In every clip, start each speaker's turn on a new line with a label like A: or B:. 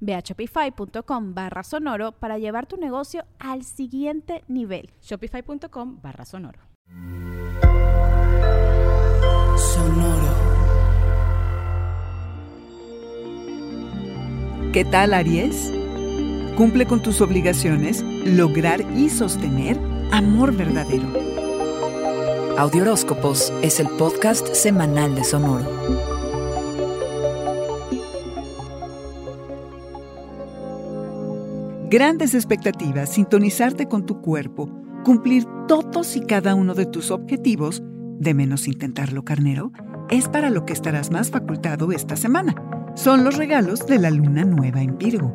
A: Ve a shopify.com barra sonoro para llevar tu negocio al siguiente nivel.
B: Shopify.com barra sonoro.
C: Sonoro. ¿Qué tal, Aries? Cumple con tus obligaciones, lograr y sostener amor verdadero.
D: Audioróscopos es el podcast semanal de Sonoro.
C: Grandes expectativas, sintonizarte con tu cuerpo, cumplir todos y cada uno de tus objetivos, de menos intentarlo, carnero, es para lo que estarás más facultado esta semana. Son los regalos de la luna nueva en Virgo.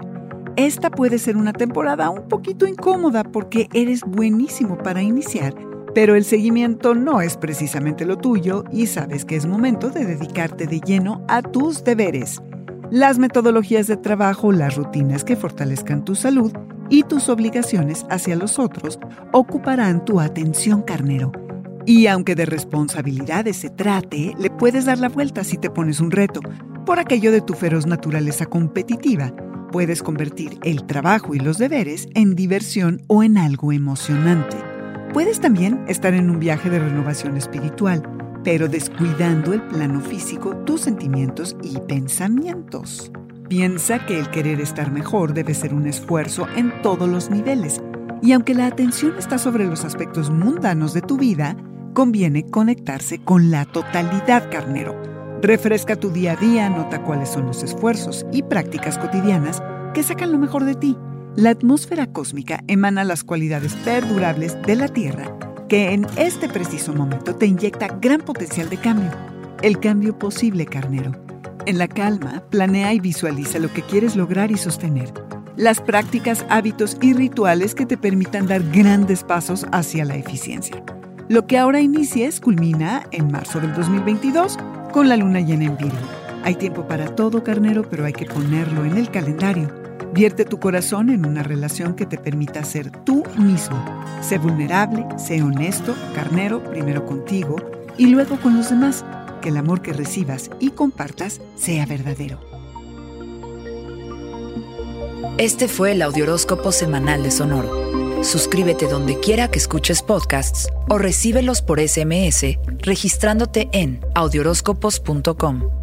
C: Esta puede ser una temporada un poquito incómoda porque eres buenísimo para iniciar, pero el seguimiento no es precisamente lo tuyo y sabes que es momento de dedicarte de lleno a tus deberes las metodologías de trabajo, las rutinas que fortalezcan tu salud y tus obligaciones hacia los otros ocuparán tu atención carnero. Y aunque de responsabilidades se trate, le puedes dar la vuelta si te pones un reto. Por aquello de tu feroz naturaleza competitiva, puedes convertir el trabajo y los deberes en diversión o en algo emocionante. Puedes también estar en un viaje de renovación espiritual pero descuidando el plano físico, tus sentimientos y pensamientos. Piensa que el querer estar mejor debe ser un esfuerzo en todos los niveles, y aunque la atención está sobre los aspectos mundanos de tu vida, conviene conectarse con la totalidad carnero. Refresca tu día a día, nota cuáles son los esfuerzos y prácticas cotidianas que sacan lo mejor de ti. La atmósfera cósmica emana las cualidades perdurables de la Tierra que en este preciso momento te inyecta gran potencial de cambio. El cambio posible, carnero. En la calma, planea y visualiza lo que quieres lograr y sostener. Las prácticas, hábitos y rituales que te permitan dar grandes pasos hacia la eficiencia. Lo que ahora inicies culmina en marzo del 2022 con la luna llena en Virgo. Hay tiempo para todo, carnero, pero hay que ponerlo en el calendario. Vierte tu corazón en una relación que te permita ser tú mismo. Sé vulnerable, sé honesto, carnero, primero contigo y luego con los demás. Que el amor que recibas y compartas sea verdadero.
D: Este fue el Audioróscopo Semanal de Sonoro. Suscríbete donde quiera que escuches podcasts o recíbelos por SMS registrándote en audioróscopos.com.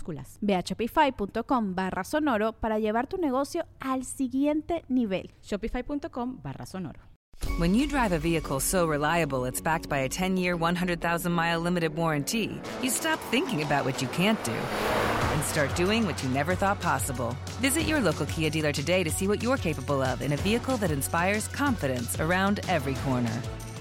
B: minúsculas.
A: Ve a shopify.com barra sonoro para llevar tu negocio al siguiente nivel.
B: Shopify.com barra sonoro.
E: When you drive a vehicle so reliable it's backed by a 10-year, 100,000-mile limited warranty, you stop thinking about what you can't do and start doing what you never thought possible. Visit your local Kia dealer today to see what you're capable of in a vehicle that inspires confidence around every corner.